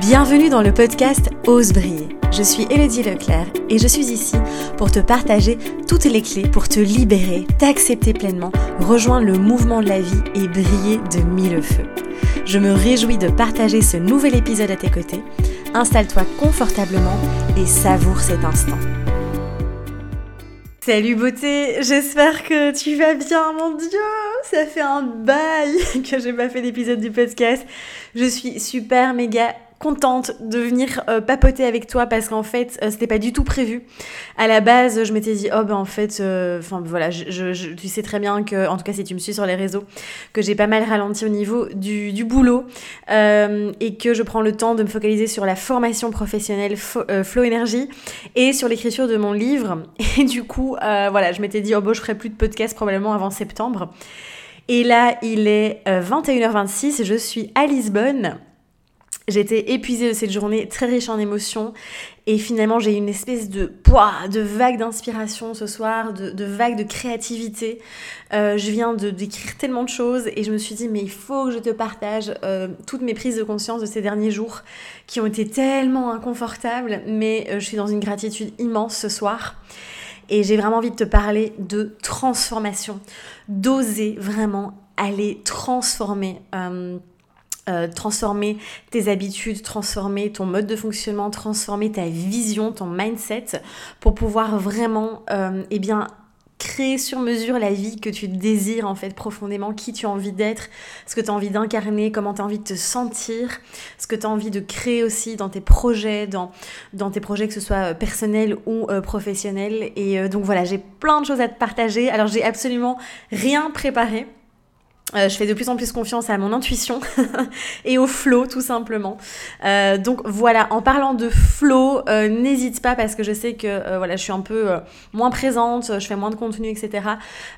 Bienvenue dans le podcast Ose briller. Je suis Elodie Leclerc et je suis ici pour te partager toutes les clés pour te libérer, t'accepter pleinement, rejoindre le mouvement de la vie et briller de mille feux. Je me réjouis de partager ce nouvel épisode à tes côtés. Installe-toi confortablement et savoure cet instant. Salut beauté, j'espère que tu vas bien, mon dieu, ça fait un bail que j'ai pas fait d'épisode du podcast. Je suis super méga contente de venir euh, papoter avec toi parce qu'en fait euh, c'était pas du tout prévu. À la base je m'étais dit oh ben en fait euh, enfin voilà je, tu sais très bien que en tout cas si tu me suis sur les réseaux que j'ai pas mal ralenti au niveau du, boulot et que je prends le temps de me focaliser sur la formation professionnelle Flow Energy et sur l'écriture de mon livre et du coup voilà je m'étais dit oh bon je ferai plus de podcast probablement avant septembre. Et là, il est 21h26, je suis à Lisbonne J'étais épuisée de cette journée, très riche en émotions. Et finalement, j'ai eu une espèce de poids, de vague d'inspiration ce soir, de, vague de créativité. Euh, je viens de d'écrire tellement de choses et je me suis dit, mais il faut que je te partage euh, toutes mes prises de conscience de ces derniers jours qui ont été tellement inconfortables. Mais euh, je suis dans une gratitude immense ce soir. Et j'ai vraiment envie de te parler de transformation, d'oser vraiment aller transformer euh, transformer tes habitudes, transformer ton mode de fonctionnement, transformer ta vision, ton mindset pour pouvoir vraiment euh, eh bien créer sur mesure la vie que tu désires en fait profondément, qui tu as envie d'être, ce que tu as envie d'incarner, comment tu as envie de te sentir, ce que tu as envie de créer aussi dans tes projets, dans, dans tes projets que ce soit euh, personnels ou professionnels. Et donc voilà, j'ai plein de choses à te partager. Alors j'ai absolument rien préparé. Euh, je fais de plus en plus confiance à mon intuition et au flow tout simplement. Euh, donc voilà, en parlant de flow, euh, n'hésite pas parce que je sais que voilà, je suis un peu moins présente, je fais moins de contenu, etc.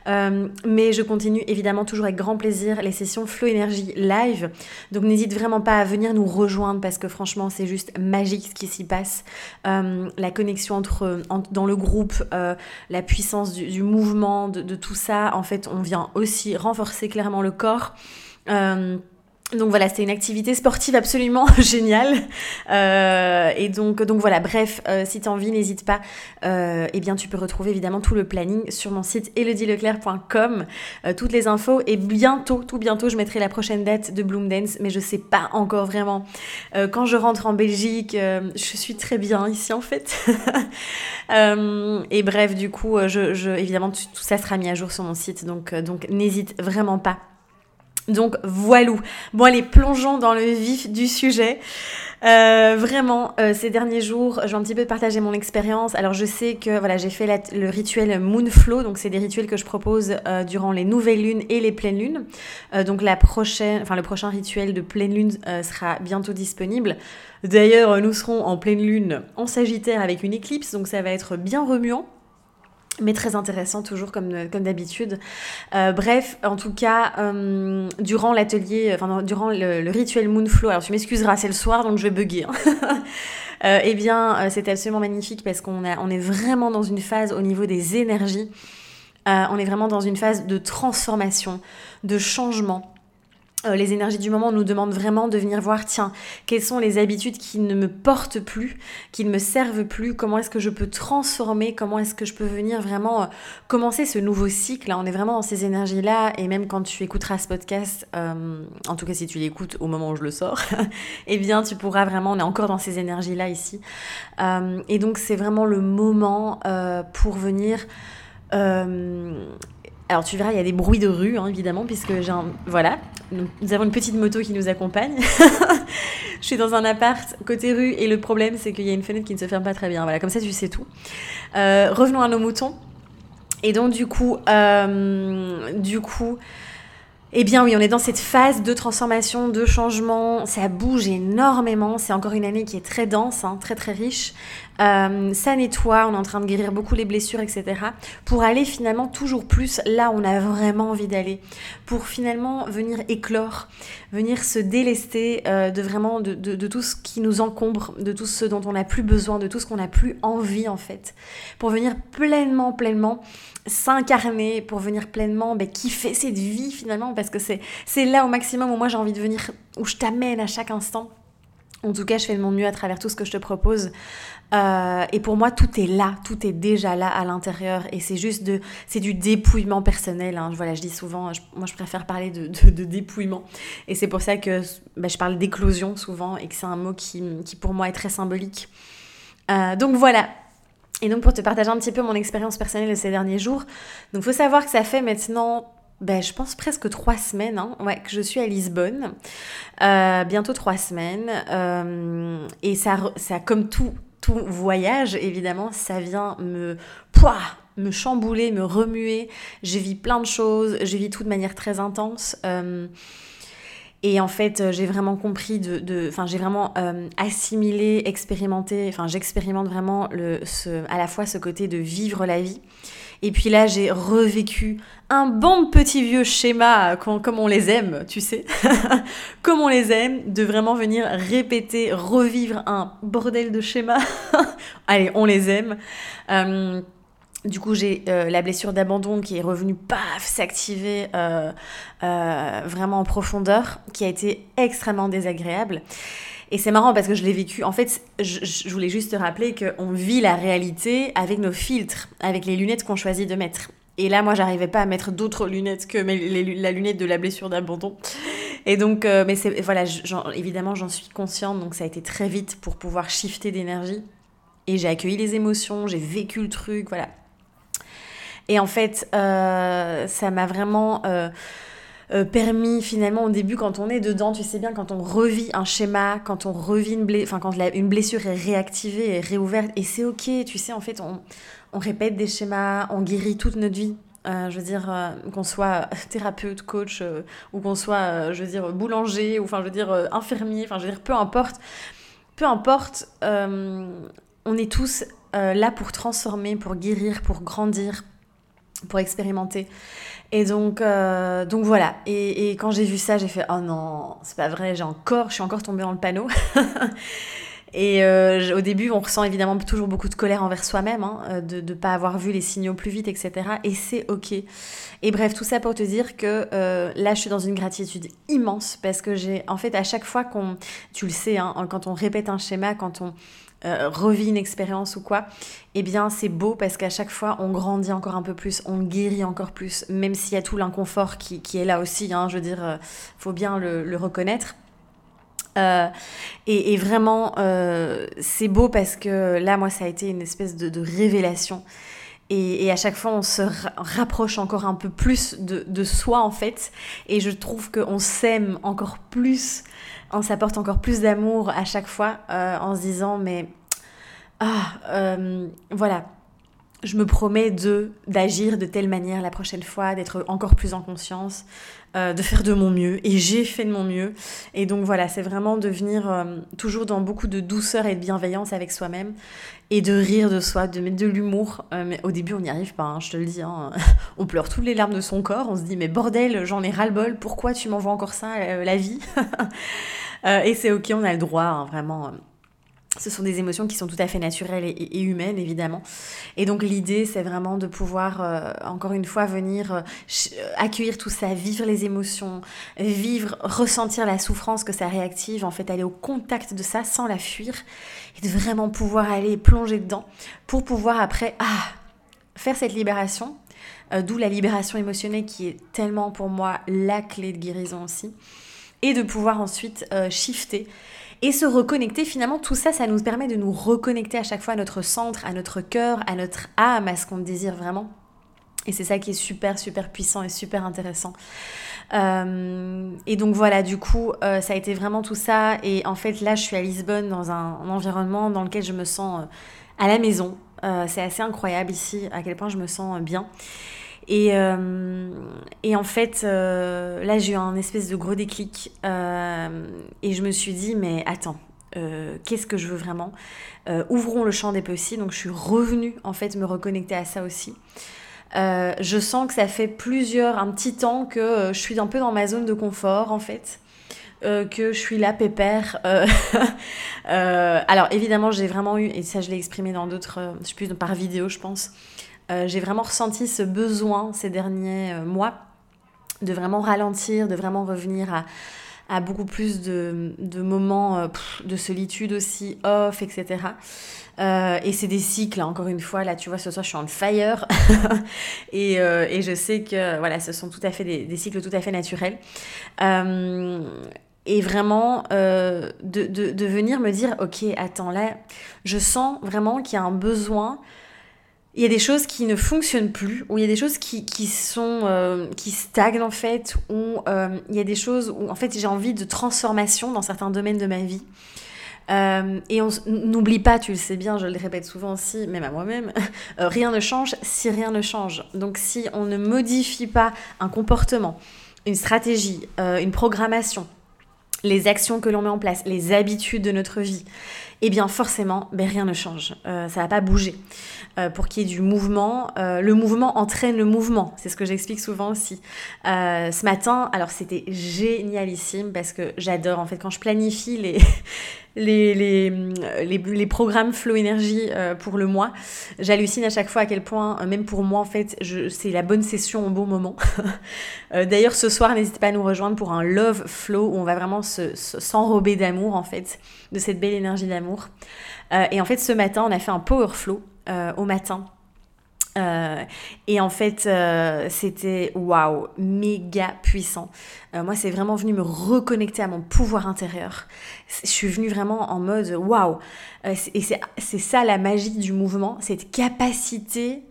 mais je continue évidemment toujours avec grand plaisir les sessions Flow Énergie live. Donc n'hésite vraiment pas à venir nous rejoindre parce que franchement c'est juste magique ce qui s'y passe. la connexion entre, dans le groupe, la puissance du, mouvement, de, de tout ça, en fait on vient aussi renforcer clairement le corps. Euh, donc voilà, c'était une activité sportive absolument géniale. Euh, et donc, donc voilà, bref, euh, si tu as envie, n'hésite pas. eh bien, tu peux retrouver évidemment tout le planning sur mon site elodieleclerc.com, toutes les infos. Et bientôt, tout bientôt, je mettrai la prochaine date de Bloom Dance, mais je sais pas encore vraiment. quand je rentre en Belgique, je suis très bien ici en fait. et bref, du coup, je, évidemment, tout, tout, ça sera mis à jour sur mon site, donc, donc n'hésite vraiment pas donc voilà. Bon allez, plongeons dans le vif du sujet. Euh, vraiment, euh, ces derniers jours, je vais un petit peu partager mon expérience. Alors je sais que voilà, j'ai fait le rituel Moonflow, donc c'est des rituels que je propose euh, durant les nouvelles lunes et les pleines lunes. donc la prochaine, enfin le prochain rituel de pleine lune sera bientôt disponible. D'ailleurs, nous serons en pleine lune en Sagittaire avec une éclipse, donc ça va être bien remuant mais très intéressant toujours comme, comme d'habitude. Euh, bref, en tout cas, euh, durant l'atelier, enfin durant le, rituel Moonflow, alors tu m'excuseras, c'est le soir donc je vais bugger. Hein. euh, eh bien, euh, c'était absolument magnifique parce qu'on on est vraiment dans une phase au niveau des énergies. on est vraiment dans une phase de transformation, de changement. Euh, les énergies du moment nous demandent vraiment de venir voir, tiens, quelles sont les habitudes qui ne me portent plus, qui ne me servent plus, comment est-ce que je peux transformer, comment est-ce que je peux venir vraiment euh, commencer ce nouveau cycle. Là, on est vraiment dans ces énergies-là, et même quand tu écouteras ce podcast, euh, en tout cas si tu l'écoutes au moment où je le sors, eh bien tu pourras vraiment, on est encore dans ces énergies-là ici. et donc c'est vraiment le moment pour venir... Alors tu verras, il y a des bruits de rue, hein, évidemment, puisque j'ai. Voilà, nous avons une petite moto qui nous accompagne. je suis dans un appart côté rue et le problème c'est qu'il y a une fenêtre qui ne se ferme pas très bien. Voilà, comme ça tu sais tout. Euh, revenons à nos moutons. Et donc du coup, euh, du coup, eh bien oui, on est dans cette phase de transformation, de changement, ça bouge énormément, c'est encore une année qui est très dense, hein, très très riche. Euh, ça nettoie, on est en train de guérir beaucoup les blessures, etc. Pour aller finalement toujours plus là où on a vraiment envie d'aller. Pour finalement venir éclore, venir se délester euh, de vraiment de, de, tout ce qui nous encombre, de tout ce dont on n'a plus besoin, de tout ce qu'on n'a plus envie en fait. Pour venir pleinement, pleinement s'incarner, pour venir pleinement ben, kiffer cette vie finalement, parce que c'est là au maximum où moi j'ai envie de venir, où je t'amène à chaque instant En tout cas, je fais de mon mieux à travers tout ce que je te propose. Euh, et pour moi, tout est là, tout est déjà là à l'intérieur. Et c'est juste de, c'est du dépouillement personnel. Hein. Je dis souvent, moi je préfère parler de, dépouillement. Et c'est pour ça que bah, je parle d'éclosion souvent et que c'est un mot qui, qui, pour moi est très symbolique. Euh, donc voilà. Et donc pour te partager un petit peu mon expérience personnelle de ces derniers jours. Donc faut savoir que ça fait maintenant ben, je pense presque trois semaines hein, ouais, que je suis à Lisbonne. Euh, bientôt trois semaines. Euh, et ça, ça, comme tout, tout voyage, évidemment, ça vient me, pouah, me chambouler, me remuer. J'ai vis plein de choses, j'ai vis tout de manière très intense. Euh, et en fait, j'ai vraiment compris de, enfin, j'ai vraiment assimilé, expérimenté, enfin, j'expérimente vraiment le, à la fois ce côté de vivre la vie et puis là, j'ai revécu un bon petit vieux schéma comme on les aime, tu sais, comme on les aime, de vraiment venir répéter, revivre un bordel de schéma. Allez, on les aime. Euh, du coup, j'ai euh, la blessure d'abandon qui est revenue, paf, s'activer euh, vraiment en profondeur, qui a été extrêmement désagréable. Et c'est marrant parce que je l'ai vécu. En fait, je, voulais juste te rappeler qu'on vit la réalité avec nos filtres, avec les lunettes qu'on choisit de mettre. Et là, moi, j'arrivais pas à mettre d'autres lunettes que la lunette de la blessure d'abandon. Et donc, euh, mais voilà, évidemment, j'en suis consciente. Donc, ça a été très vite pour pouvoir shifter d'énergie. Et j'ai accueilli les émotions, j'ai vécu le truc, voilà. Et en fait, euh, ça m'a vraiment euh, euh, permis finalement au début quand on est dedans, tu sais bien, quand on revit un schéma, quand on revit une blessure, enfin quand une blessure est réactivée et réouverte, et c'est ok, tu sais, en fait, on, on, répète des schémas, on guérit toute notre vie. Je veux dire, qu'on soit thérapeute, coach, ou qu'on soit, je veux dire, boulanger, ou enfin, je veux dire, infirmier, enfin, je veux dire, peu importe. Peu importe, on est tous là pour transformer, pour guérir, pour grandir, pour expérimenter. Et donc, euh, donc voilà. Et, quand j'ai vu ça, j'ai fait oh non, c'est pas vrai, j'ai encore, je suis encore tombée dans le panneau. et euh, au début, on ressent évidemment toujours beaucoup de colère envers soi-même, hein, euh, de ne pas avoir vu les signaux plus vite, etc. Et c'est ok. Et bref, tout ça pour te dire que là, je suis dans une gratitude immense parce que j'ai, en fait, à chaque fois qu'on, tu le sais, hein, quand on répète un schéma, quand on euh, revit une expérience ou quoi, eh bien c'est beau parce qu'à chaque fois on grandit encore un peu plus, on guérit encore plus, même s'il y a tout l'inconfort qui, est là aussi, hein, je veux dire, euh, faut bien le, reconnaître. Euh, et, vraiment, c'est beau parce que là, moi, ça a été une espèce de, révélation. Et, à chaque fois, on se rapproche encore un peu plus de, de soi, en fait. Et je trouve qu'on s'aime encore plus on s'apporte encore plus d'amour à chaque fois euh, en se disant mais ah euh, voilà. Je me promets de d'agir de telle manière la prochaine fois d'être encore plus en conscience euh, de faire de mon mieux. Et j'ai fait de mon mieux. Et donc voilà c'est vraiment de venir toujours dans beaucoup de douceur et de bienveillance avec soi-même et de rire de soi de mettre de l'humour. Mais au début on n'y arrive pas hein, je te le dis hein. on pleure toutes les larmes de son corps. On se dit mais bordel j'en ai ras le bol pourquoi tu m'envoies encore ça la vie? Euh, et c'est ok, on a le droit, hein, vraiment. Ce sont des émotions qui sont tout à fait naturelles et, humaines, évidemment. Et donc l'idée, c'est vraiment de pouvoir, euh, encore une fois, venir euh, accueillir tout ça, vivre les émotions, vivre, ressentir la souffrance que ça réactive, en fait, aller au contact de ça sans la fuir, et de vraiment pouvoir aller plonger dedans pour pouvoir après, ah, faire cette libération, d'où la libération émotionnelle qui est tellement pour moi la clé de guérison aussi et de pouvoir ensuite euh, shifter et se reconnecter. Finalement, tout ça, ça nous permet de nous reconnecter à chaque fois à notre centre, à notre cœur, à notre âme, à ce qu'on désire vraiment. Et c'est ça qui est super, super puissant et super intéressant. Euh, et donc voilà, du coup, euh, ça a été vraiment tout ça. Et en fait, là, je suis à Lisbonne dans un, environnement dans lequel je me sens à la maison. c'est assez incroyable ici, à quel point je me sens bien. Et, euh, et en fait, euh, là, j'ai eu un espèce de gros déclic. Euh, et je me suis dit, mais attends, qu'est-ce que je veux vraiment? Ouvrons le champ des possibles. Donc, je suis revenue, en fait, me reconnecter à ça aussi. je sens que ça fait plusieurs, un petit temps que je suis un peu dans ma zone de confort, en fait. que je suis là pépère. alors évidemment, j'ai vraiment eu, et ça je l'ai exprimé dans d'autres, je sais plus par vidéo, je pense, euh, j'ai vraiment ressenti ce besoin ces derniers euh, mois de vraiment ralentir, de vraiment revenir à beaucoup plus de, moments euh, de solitude aussi, off, etc. Et c'est des cycles, hein, encore une fois, là tu vois, ce soir je suis en fire. Et, et, je sais que voilà, ce sont tout à fait des, des cycles tout à fait naturels. Et vraiment de, de, de, venir me dire, ok, attends, là, je sens vraiment qu'il y a un besoin, il y a des choses qui ne fonctionnent plus, ou il y a des choses qui, sont, euh, qui stagnent en fait, ou euh, il y a des choses où en fait j'ai envie de transformation dans certains domaines de ma vie. et on n'oublie pas, tu le sais bien, je le répète souvent aussi, même à moi-même, rien ne change si rien ne change. Donc si on ne modifie pas un comportement, une stratégie, une programmation, les actions que l'on met en place, les habitudes de notre vie, eh bien forcément, ben, rien ne change. Euh, ça va pas bouger. Euh, pour qu'il y ait du mouvement, euh, le mouvement entraîne le mouvement. C'est ce que j'explique souvent aussi. ce matin, alors c'était génialissime parce que j'adore en fait quand je planifie les les, les, les, programmes Flow Énergie pour le mois. J'hallucine à chaque fois à quel point, même pour moi, en fait, c'est la bonne session au bon moment. D'ailleurs, ce soir, n'hésitez pas à nous rejoindre pour un Love Flow où on va vraiment s'enrober se, d'amour, en fait, de cette belle énergie d'amour euh, et en fait, ce matin, on a fait un power flow euh, au matin. Euh, et en fait, c'était waouh, méga puissant. moi, c'est vraiment venu me reconnecter à mon pouvoir intérieur. Je suis venue vraiment en mode waouh. et c'est ça la magie du mouvement, cette capacité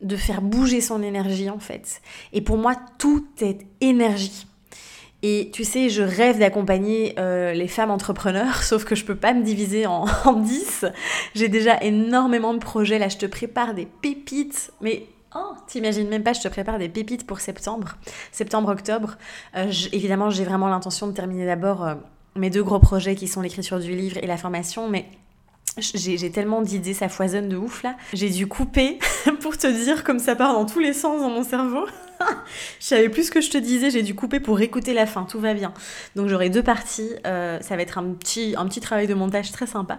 de faire bouger son énergie en fait. Et pour moi, tout est énergie. Et tu sais, je rêve d'accompagner euh, les femmes entrepreneurs, sauf que je peux pas me diviser en, en 10. J'ai déjà énormément de projets. Là, je te prépare des pépites. Mais oh, t'imagines même pas, je te prépare des pépites pour septembre, septembre-octobre. Euh, évidemment, j'ai vraiment l'intention de terminer d'abord euh, mes deux gros projets qui sont l'écriture du livre et la formation. Mais j'ai tellement d'idées, ça foisonne de ouf là. J'ai dû couper pour te dire comme ça part dans tous les sens dans mon cerveau. je savais plus ce que je te disais, j'ai dû couper pour écouter la fin, tout va bien. Donc j'aurai deux parties, euh, ça va être un petit, un petit travail de montage très sympa.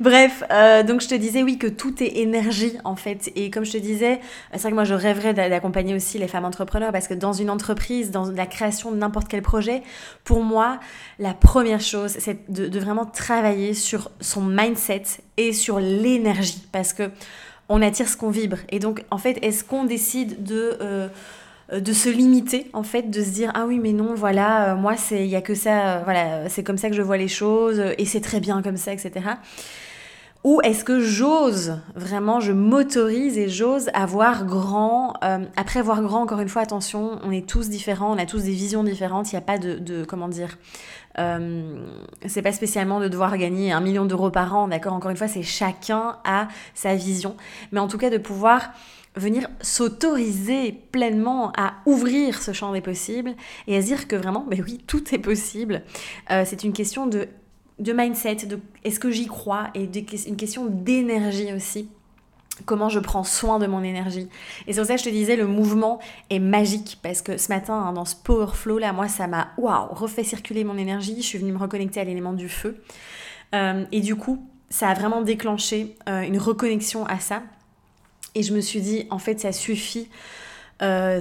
Bref, euh, donc je te disais oui que tout est énergie en fait. Et comme je te disais, c'est vrai que moi je rêverais d'accompagner aussi les femmes entrepreneurs parce que dans une entreprise, dans la création de n'importe quel projet, pour moi, la première chose, c'est de, vraiment travailler sur son mindset et sur l'énergie parce que on attire ce qu'on vibre. Et donc, en fait, est-ce qu'on décide de, euh, euh, de se limiter en fait de se dire ah oui mais non voilà euh, moi c'est il y a que ça euh, voilà c'est comme ça que je vois les choses et c'est très bien comme ça etc ou est-ce que j'ose vraiment, je m'autorise et j'ose avoir grand Après voir grand, encore une fois, attention, on est tous différents, on a tous des visions différentes, il n'y a pas de, de comment dire, c'est pas spécialement de devoir gagner un million d'euros par an, d'accord? Encore une fois, c'est chacun a sa vision, mais en tout cas de pouvoir venir s'autoriser pleinement à ouvrir ce champ des possibles et à se dire que vraiment, mais oui, tout est possible. Euh, c'est une question de, de mindset, de est-ce que j'y crois et une question d'énergie aussi. Comment je prends soin de mon énergie. Et c'est pour ça que je te disais, le mouvement est magique parce que ce matin, hein, dans ce power flow là, moi, ça m'a waouh, refait circuler mon énergie. Je suis venue me reconnecter à l'élément du feu. Euh, et du coup, ça a vraiment déclenché euh, une reconnexion à ça et je me suis dit, en fait, ça suffit. Euh,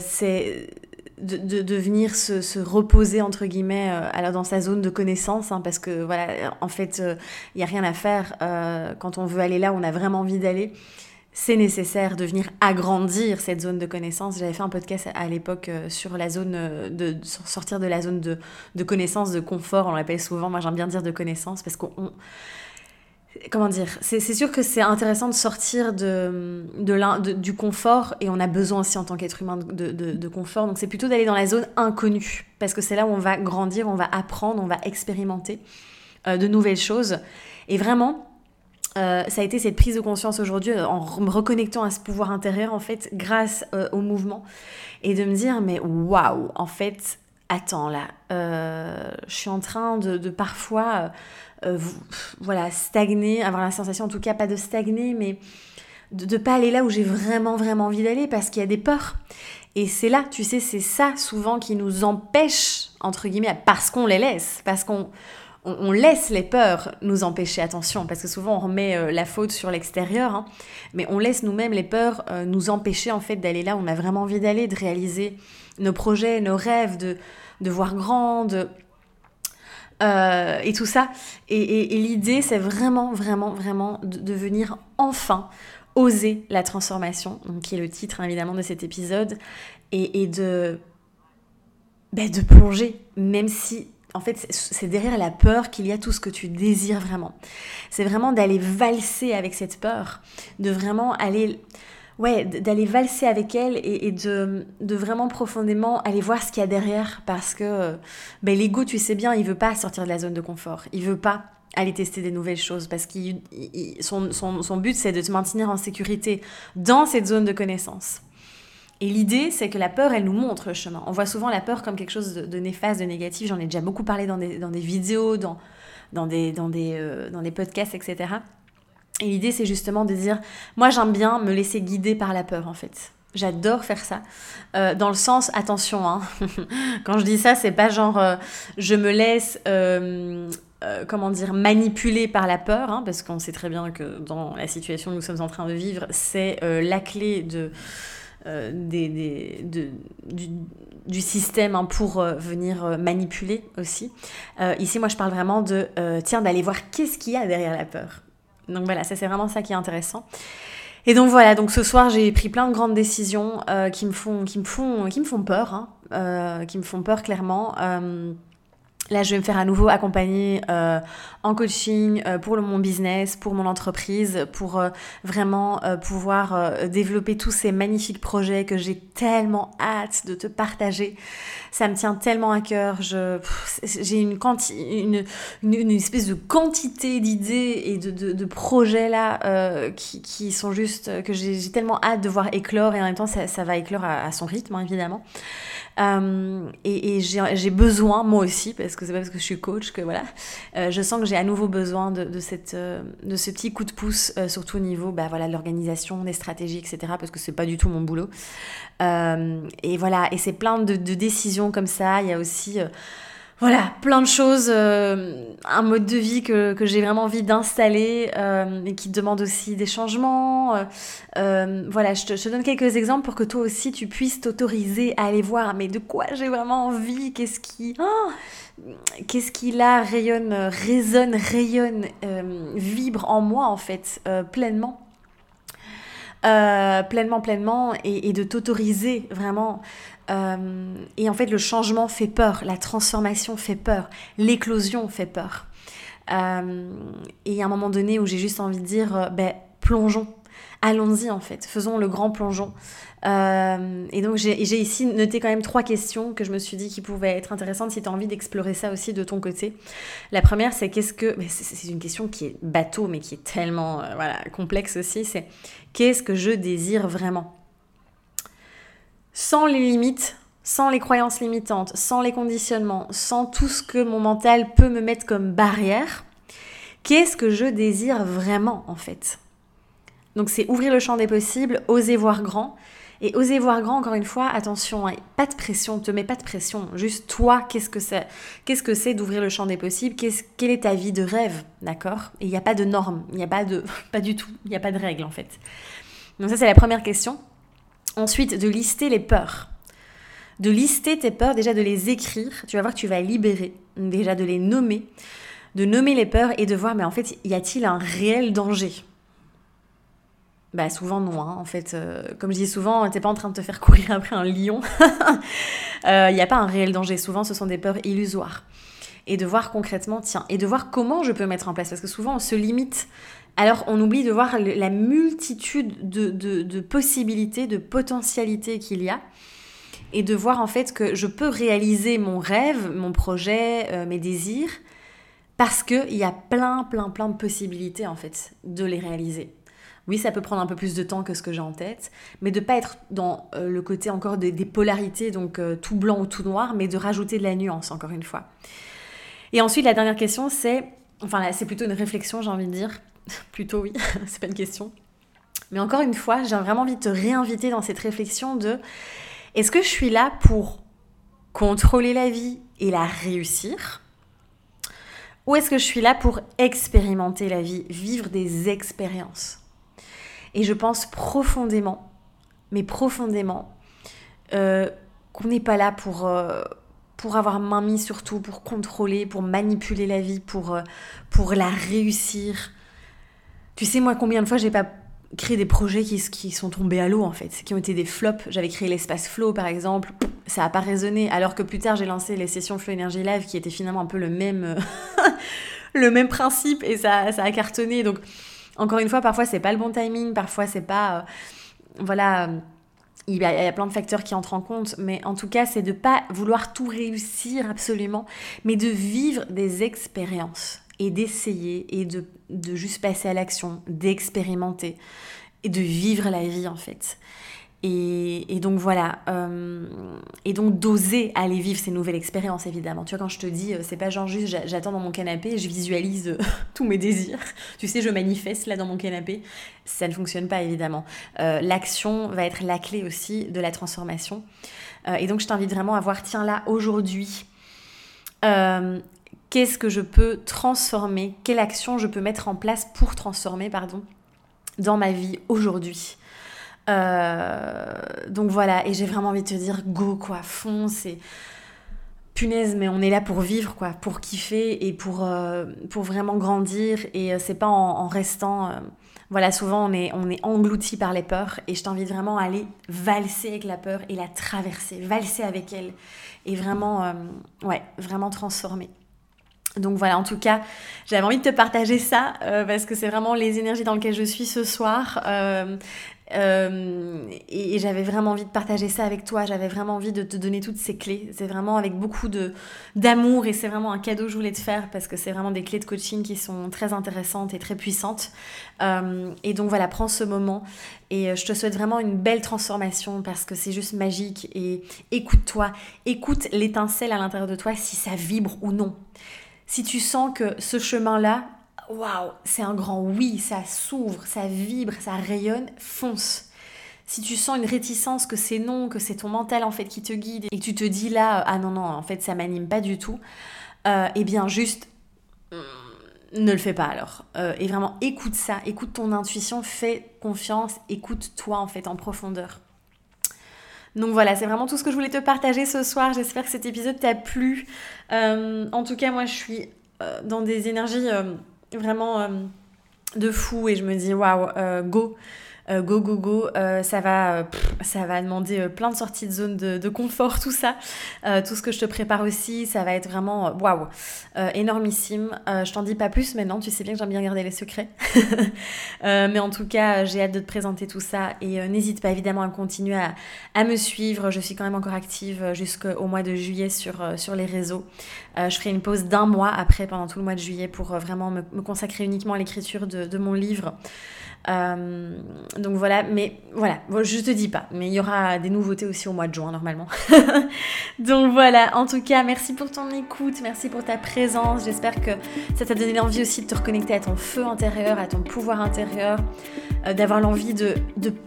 de, de, venir se, se, reposer entre guillemets euh, alors dans sa zone de connaissance hein, parce que voilà en fait il euh, n'y a rien à faire quand on veut aller là on a vraiment envie d'aller c'est nécessaire de venir agrandir cette zone de connaissance j'avais fait un podcast à, l'époque sur la zone de, sortir de la zone de, de connaissance de confort on l'appelle souvent moi j'aime bien dire de connaissance parce qu'on comment dire, c'est sûr que c'est intéressant de sortir de, de, du confort et on a besoin aussi en tant qu'être humain de, de, confort. Donc c'est plutôt d'aller dans la zone inconnue parce que c'est là où on va grandir, on va apprendre, on va expérimenter euh, de nouvelles choses. Et vraiment, euh, ça a été cette prise de conscience aujourd'hui euh, en me reconnectant à ce pouvoir intérieur en fait grâce au mouvement et de me dire mais waouh en fait attends là je suis en train de, parfois euh, voilà, stagner, avoir la sensation, en tout cas pas de stagner, mais de ne pas aller là où j'ai vraiment, vraiment envie d'aller parce qu'il y a des peurs. Et c'est là, tu sais, c'est ça souvent qui nous empêche, entre guillemets, parce qu'on les laisse, parce qu'on on, laisse les peurs nous empêcher, attention, parce que souvent on remet euh, la faute sur l'extérieur, hein, mais on laisse nous-mêmes les peurs euh, nous empêcher en fait d'aller là où on a vraiment envie d'aller, de réaliser nos projets, nos rêves, de, voir grand, de et tout ça. Et, l'idée, c'est vraiment, vraiment, vraiment de, venir enfin oser la transformation, qui est le titre évidemment de cet épisode, et, de, ben, de plonger, même si en fait, c'est derrière la peur qu'il y a tout ce que tu désires vraiment. C'est vraiment d'aller valser avec cette peur, de vraiment aller, ouais, d'aller valser avec elle et, de, vraiment profondément aller voir ce qu'il y a derrière, parce que ben, l'ego, tu sais bien, il veut pas sortir de la zone de confort, il veut pas aller tester des nouvelles choses, parce que son, son, son but, c'est de te maintenir en sécurité dans cette zone de connaissance. Et l'idée, c'est que la peur, elle nous montre le chemin. On voit souvent la peur comme quelque chose de, néfaste, de négatif. J'en ai déjà beaucoup parlé dans des, dans des vidéos, dans, dans, des, dans, des, euh, dans des podcasts, etc. Et l'idée, c'est justement de dire, moi j'aime bien me laisser guider par la peur, en fait. J'adore faire ça. Euh, dans le sens, attention, hein. quand je dis ça, c'est pas genre euh, je me laisse, comment dire, manipuler par la peur, hein, parce qu'on sait très bien que dans la situation que nous sommes en train de vivre, c'est la clé de euh, du, système hein, pour euh, venir euh, manipuler aussi. ici, moi, je parle vraiment de, tiens, d'aller voir qu'est-ce qu'il y a derrière la peur. Donc voilà, ça c'est vraiment ça qui est intéressant. Et donc voilà, donc ce soir j'ai pris plein de grandes décisions qui me font, qui me font, qui me font peur, hein, qui me font peur clairement. Là, je vais me faire à nouveau accompagner euh, en coaching euh, pour mon business, pour mon entreprise, pour euh, vraiment pouvoir développer tous ces magnifiques projets que j'ai tellement hâte de te partager. Ça me tient tellement à cœur. J'ai une, une, une, espèce de quantité d'idées et de, de, projets là qui, qui, sont juste que j'ai tellement hâte de voir éclore et en même temps ça, ça va éclore à, son rythme hein, évidemment. Et, et j'ai besoin, moi aussi, parce que c'est pas parce que je suis coach que voilà, euh, je sens que j'ai à nouveau besoin de, cette, euh, de ce petit coup de pouce, surtout au niveau bah, voilà, de l'organisation, des stratégies, etc., parce que c'est pas du tout mon boulot. et voilà, et c'est plein de, décisions comme ça. Il y a aussi voilà, plein de choses, euh, un mode de vie que, que j'ai vraiment envie d'installer euh, et qui demande aussi des changements. Euh, voilà, je te, donne quelques exemples pour que toi aussi tu puisses t'autoriser à aller voir, mais de quoi j'ai vraiment envie, qu'est-ce qui... Oh, qu'est-ce qui là rayonne, résonne, rayonne, vibre en moi en fait, pleinement. pleinement, pleinement, et, de t'autoriser vraiment euh, et en fait, le changement fait peur, la transformation fait peur, l'éclosion fait peur. Euh, et il y a un moment donné où j'ai juste envie de dire, euh, ben, plongeons, allons-y en fait, faisons le grand plongeon. et donc j'ai ici noté quand même trois questions que je me suis dit qui pouvaient être intéressantes si tu as envie d'explorer ça aussi de ton côté. La première, c'est qu'est-ce que... C'est une question qui est bateau, mais qui est tellement voilà, complexe aussi, c'est qu'est-ce que je désire vraiment? Sans les limites, sans les croyances limitantes, sans les conditionnements, sans tout ce que mon mental peut me mettre comme barrière, qu'est-ce que je désire vraiment en fait? Donc c'est ouvrir le champ des possibles, oser voir grand. Et oser voir grand, encore une fois, attention, hein, pas de pression, te mets pas de pression. Juste toi, qu'est-ce que c'est Qu'est-ce que c'est d'ouvrir le champ des possibles? Quelle est ta vie de rêve? D'accord? Et il n'y a pas de normes, il n'y a pas de. Pas du tout, il n'y a pas de règles en fait. Donc ça, c'est la première question. Ensuite, de lister les peurs. De lister tes peurs, déjà de les écrire. Tu vas voir que tu vas libérer. Déjà de les nommer. De nommer les peurs et de voir, mais en fait, y a-t-il un réel danger? Bah souvent non, hein. en fait. Euh, comme je dis souvent, t'es pas en train de te faire courir après un lion. Il euh, n'y a pas un réel danger. Souvent, ce sont des peurs illusoires. Et de voir concrètement, tiens, et de voir comment je peux mettre en place. Parce que souvent, on se limite alors on oublie de voir la multitude de, possibilités, de potentialités qu'il y a et de voir en fait que je peux réaliser mon rêve, mon projet, euh, mes désirs, parce qu'il y a plein, plein, plein de possibilités en fait de les réaliser. Oui, ça peut prendre un peu plus de temps que ce que j'ai en tête, mais de pas être dans euh, le côté encore des, polarités, donc euh, tout blanc ou tout noir, mais de rajouter de la nuance, encore une fois. Et ensuite, la dernière question, c'est, enfin c'est plutôt une réflexion, j'ai envie de dire, Plutôt oui, c'est pas une question. Mais encore une fois, j'ai vraiment envie de te réinviter dans cette réflexion de est-ce que je suis là pour contrôler la vie et la réussir? Ou est-ce que je suis là pour expérimenter la vie, vivre des expériences? Et je pense profondément, mais profondément, euh, qu'on n'est pas là pour, euh, pour avoir main mise sur tout, pour contrôler, pour manipuler la vie, pour, euh, pour la réussir. Tu sais, moi, combien de fois j'ai pas créé des projets qui, sont tombés à l'eau, en fait, qui ont été des flops. J'avais créé l'espace flow, par exemple, ça a pas résonné, alors que plus tard, j'ai lancé les sessions Flow Energy Live, qui étaient finalement un peu le même, le même principe, et ça, ça a cartonné. Donc, encore une fois, parfois, c'est pas le bon timing, parfois, c'est pas... Euh, voilà il y, a, plein de facteurs qui entrent en compte, mais en tout cas, c'est de pas vouloir tout réussir absolument, mais de vivre des expériences et d'essayer et de, de juste passer à l'action, d'expérimenter et de vivre la vie en fait. Et, donc voilà, euh, et donc d'oser aller vivre ces nouvelles expériences évidemment. Tu vois, quand je te dis, euh, c'est pas genre juste j'attends dans mon canapé, je visualise euh, tous mes désirs. Tu sais, je manifeste là dans mon canapé. Ça ne fonctionne pas évidemment. L'action va être la clé aussi de la transformation. et donc je t'invite vraiment à voir, tiens là, aujourd'hui, qu'est-ce que je peux transformer? Quelle action je peux mettre en place pour transformer, pardon, dans ma vie aujourd'hui? Euh, donc voilà, et j'ai vraiment envie de te dire go quoi, fonce et punaise, mais on est là pour vivre quoi, pour kiffer et pour, euh, vraiment grandir et euh, c'est pas en, restant. voilà, souvent on est, on englouti par les peurs et je t'invite vraiment à aller valser avec la peur et la traverser, valser avec elle et vraiment, ouais, vraiment transformer. Donc voilà, en tout cas, j'avais envie de te partager ça parce que c'est vraiment les énergies dans lesquelles je suis ce soir. Et, j'avais vraiment envie de partager ça avec toi, j'avais vraiment envie de te donner toutes ces clés. C'est vraiment avec beaucoup d'amour et c'est vraiment un cadeau que je voulais te faire parce que c'est vraiment des clés de coaching qui sont très intéressantes et très puissantes. Euh, et donc voilà, prends ce moment et euh, je te souhaite vraiment une belle transformation parce que c'est juste magique et écoute-toi, écoute l'étincelle à l'intérieur de toi si ça vibre ou non. Si tu sens que ce chemin-là, waouh, c'est un grand oui, ça s'ouvre, ça vibre, ça rayonne, fonce. Si tu sens une réticence que c'est non, que c'est ton mental en fait qui te guide et que tu te dis là, ah non, non, en fait ça m'anime pas du tout, euh, eh bien juste mm, ne le fais pas alors. Euh, et vraiment écoute ça, écoute ton intuition, fais confiance, écoute-toi en fait en profondeur. Donc voilà, c'est vraiment tout ce que je voulais te partager ce soir. J'espère que cet épisode t'a plu. Euh, en tout cas, moi je suis dans des énergies vraiment euh, de fou et je me dis waouh, euh, go. Euh, go go go, ça va, ça va demander plein de sorties de zone de, confort, tout ça, tout ce que je te prépare aussi, ça va être vraiment waouh, énormissime. je t'en dis pas plus maintenant, tu sais bien que j'aime bien garder les secrets, mais en tout cas j'ai hâte de te présenter tout ça et n'hésite pas évidemment à continuer à, me suivre. Je suis quand même encore active jusqu'au mois de juillet sur les réseaux. je ferai une pause d'un mois après pendant tout le mois de juillet pour vraiment me, consacrer uniquement à l'écriture de mon livre. Euh, donc voilà, mais voilà, je te dis pas, mais il y aura des nouveautés aussi au mois de juin normalement. donc voilà, en tout cas, merci pour ton écoute, merci pour ta présence. J'espère que ça t'a donné l'envie aussi de te reconnecter à ton feu intérieur, à ton pouvoir intérieur, euh, d'avoir l'envie de,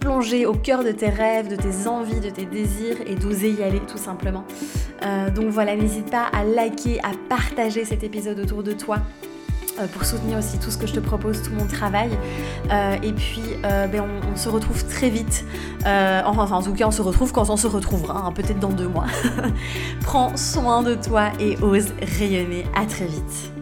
plonger au cœur de tes rêves, de tes envies, de tes désirs et d'oser y aller tout simplement. Euh, donc voilà, n'hésite pas à liker, à partager cet épisode autour de toi. Euh, pour soutenir aussi tout ce que je te propose, tout mon travail. Euh, et puis, euh, ben, on, se retrouve très vite. enfin, en tout cas, on se retrouve quand on se retrouvera, hein, peut-être dans deux mois. Prends soin de toi et ose rayonner. À très vite.